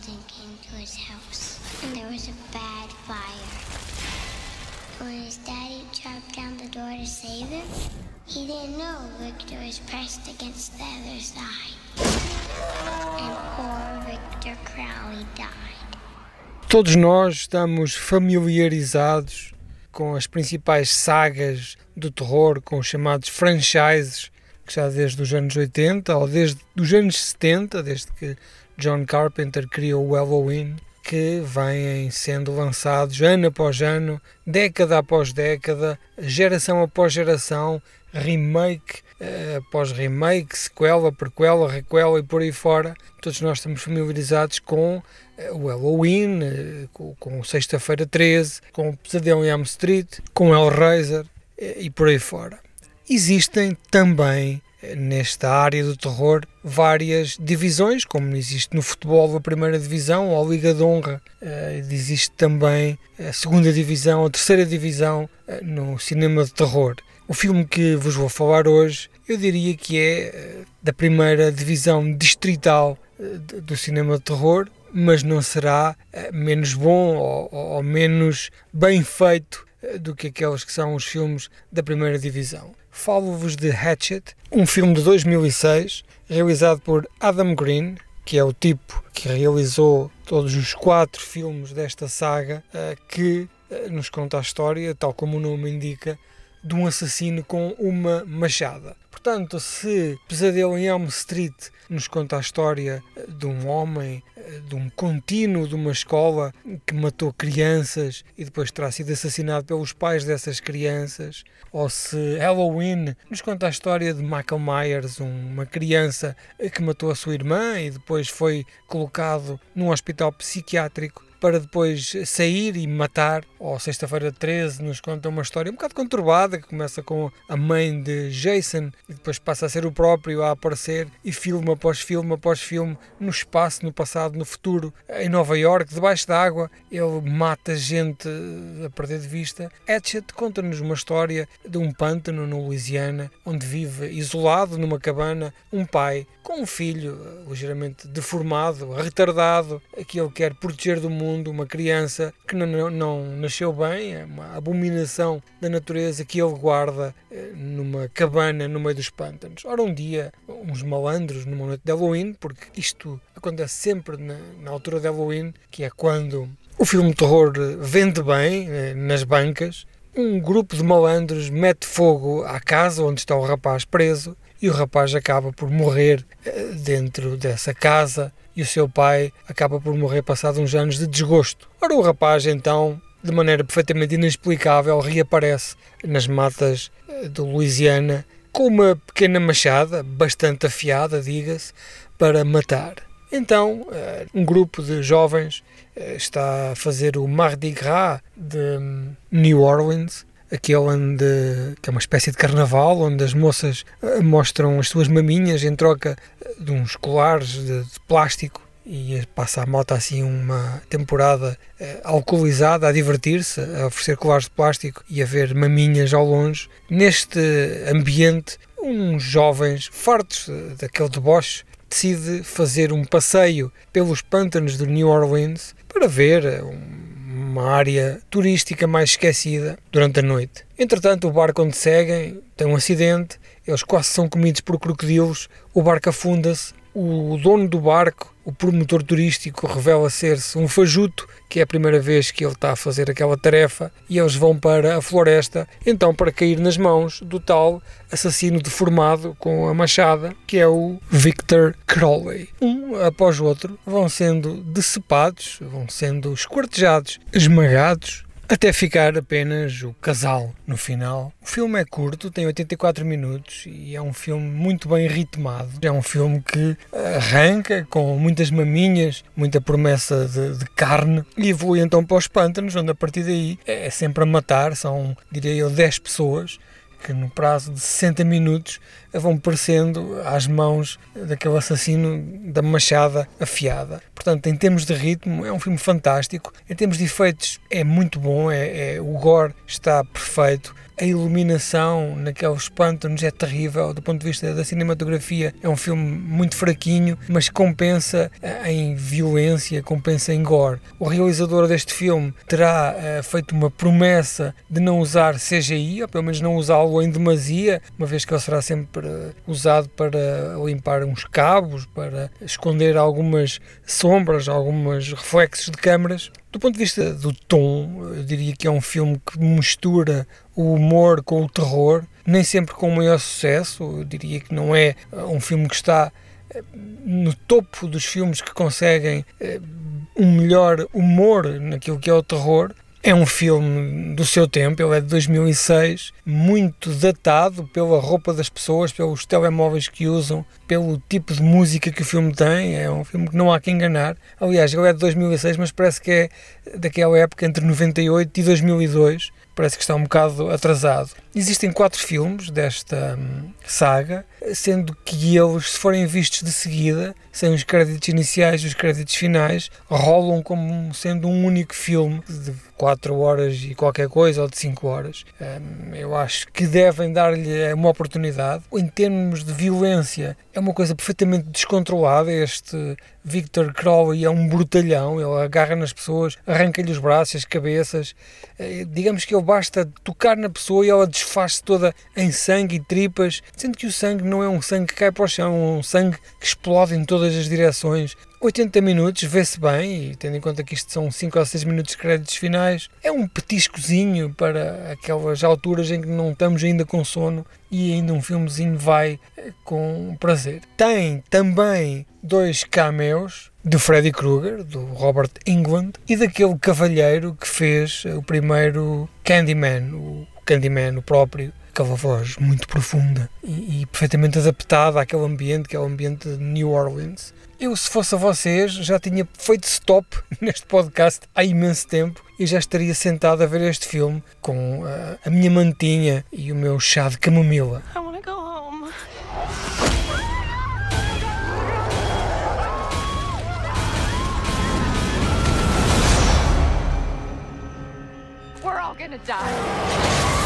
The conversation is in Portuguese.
children came to his house, and there was a bad fire. When his daddy chopped down the door to save him, he didn't know Victor was pressed against the other side. And poor Victor Crowley died. Todos nós estamos familiarizados com as principais sagas do terror, com os chamados franchises, que já desde os anos 80 ou desde os anos 70, desde que John Carpenter criou o Halloween, que vêm sendo lançados ano após ano, década após década, geração após geração, remake uh, após remake, sequela, prequela, requela e por aí fora. Todos nós estamos familiarizados com uh, o Halloween, com, com Sexta-feira 13, com o Pesadelo em Elm Street, com Hellraiser e por aí fora. Existem também nesta área do terror várias divisões, como existe no futebol a primeira divisão ou a Liga de Honra, existe também a segunda divisão, a terceira divisão no cinema de terror. O filme que vos vou falar hoje, eu diria que é da primeira divisão distrital do cinema de terror, mas não será menos bom ou, ou menos bem feito do que aqueles que são os filmes da primeira divisão. Falo-vos de Hatchet, um filme de 2006, realizado por Adam Green, que é o tipo que realizou todos os quatro filmes desta saga, que nos conta a história, tal como o nome indica, de um assassino com uma machada. Portanto, se Pesadelo em Elm Street nos conta a história de um homem, de um contínuo de uma escola que matou crianças e depois terá sido assassinado pelos pais dessas crianças, ou se Halloween nos conta a história de Michael Myers, uma criança que matou a sua irmã e depois foi colocado num hospital psiquiátrico para depois sair e matar. Ou Sexta-feira 13 nos conta uma história um bocado conturbada que começa com a mãe de Jason e depois passa a ser o próprio a aparecer e filme após filme após filme no espaço, no passado, no futuro, em Nova York, debaixo d'água. Ele mata gente a perder de vista. Hatchet conta-nos uma história de um pântano no Louisiana onde vive isolado numa cabana um pai com um filho ligeiramente deformado, retardado, que ele quer proteger do mundo mundo, uma criança que não, não, nasceu bem, é uma abominação da natureza que ele guarda numa cabana no meio dos pântanos. Ora, um dia, uns malandros, numa noite de Halloween, porque isto acontece sempre na, na altura de Halloween, que é quando o filme de terror vende bem nas bancas, um grupo de malandros mete fogo à casa onde está o rapaz preso e o rapaz acaba por morrer dentro dessa casa e o seu pai acaba por morrer passado uns anos de desgosto. Ora, o rapaz então, de maneira perfeitamente inexplicável, reaparece nas matas de Louisiana com uma pequena machada, bastante afiada, diga-se, para matar. Então, um grupo de jovens está a fazer o Mardi Gras de New Orleans, aquele onde, que é uma espécie de carnaval, onde as moças mostram as suas maminhas em troca de uns colares de, de plástico e passa a moto assim uma temporada eh, alcoolizada a divertir-se, a oferecer colares de plástico e a ver maminhas ao longe. Neste ambiente, uns jovens fartos daquele deboche decide fazer um passeio pelos pântanos de New Orleans para ver uma área turística mais esquecida durante a noite. Entretanto, o barco onde seguem tem um acidente, eles quase são comidos por crocodilos, o barco afunda-se, o dono do barco, o promotor turístico, revela ser-se um fajuto, que é a primeira vez que ele está a fazer aquela tarefa, e eles vão para a floresta, então para cair nas mãos do tal assassino deformado com a machada, que é o Victor Crowley. Um após o outro vão sendo decepados, vão sendo esquartejados, esmagados, até ficar apenas o casal no final. O filme é curto, tem 84 minutos e é um filme muito bem ritmado. É um filme que arranca com muitas maminhas, muita promessa de, de carne e evolui então para os pântanos, onde a partir daí é sempre a matar. São, diria eu, 10 pessoas que no prazo de 60 minutos vão parecendo às mãos daquele assassino da machada afiada. Portanto, em termos de ritmo, é um filme fantástico. Em termos de efeitos, é muito bom. É, é o gore está perfeito a iluminação naqueles pântanos é terrível do ponto de vista da cinematografia. É um filme muito fraquinho, mas compensa eh, em violência, compensa em gore. O realizador deste filme terá uh, feito uma promessa de não usar CGI, ou pelo menos não usá-lo em demasia, uma vez que ele será sempre uh, usado para limpar uns cabos, para esconder algumas sombras, alguns reflexos de câmaras. Do ponto de vista do tom, eu diria que é um filme que mistura o humor com o terror, nem sempre com o maior sucesso. Eu diria que não é uh, um filme que está uh, no topo dos filmes que conseguem uh, um melhor humor naquilo que é o terror, é um filme do seu tempo, ele é de 2006, muito datado pela roupa das pessoas, pelos telemóveis que usam, pelo tipo de música que o filme tem. É um filme que não há que enganar. Aliás, ele é de 2006, mas parece que é daquela época entre 98 e 2002 parece que está um bocado atrasado. Existem quatro filmes desta hum, saga, sendo que eles, se forem vistos de seguida, sem os créditos iniciais e os créditos finais, rolam como sendo um único filme de 4 horas e qualquer coisa, ou de 5 horas. Hum, eu acho que devem dar-lhe uma oportunidade. Em termos de violência, é uma coisa perfeitamente descontrolada. Este Victor Crowley é um brutalhão, ele agarra nas pessoas, arranca-lhe os braços, as cabeças. Eh, digamos que ele basta tocar na pessoa e ela desfaz-se toda em sangue e tripas, sendo que o sangue não é um sangue que cai para o chão, é um sangue que explode em todas as direções. 80 minutos, vê-se bem, e tendo em conta que isto são 5 ou 6 minutos de créditos finais, é um petiscozinho para aquelas alturas em que não estamos ainda com sono e ainda um filmezinho vai eh, com prazer. Tem também dois cameos do Freddy Krueger, do Robert England, e daquele cavalheiro que fez o primeiro Candyman, o Candyman o próprio, aquela voz muito profunda e, e, perfeitamente adaptada àquele ambiente, que é o ambiente de New Orleans. Eu, se fosse a vocês, já tinha feito stop neste podcast há imenso tempo e já estaria sentado a ver este filme com uh, a minha mantinha e o meu chá de camomila. I go home. We're all gonna die.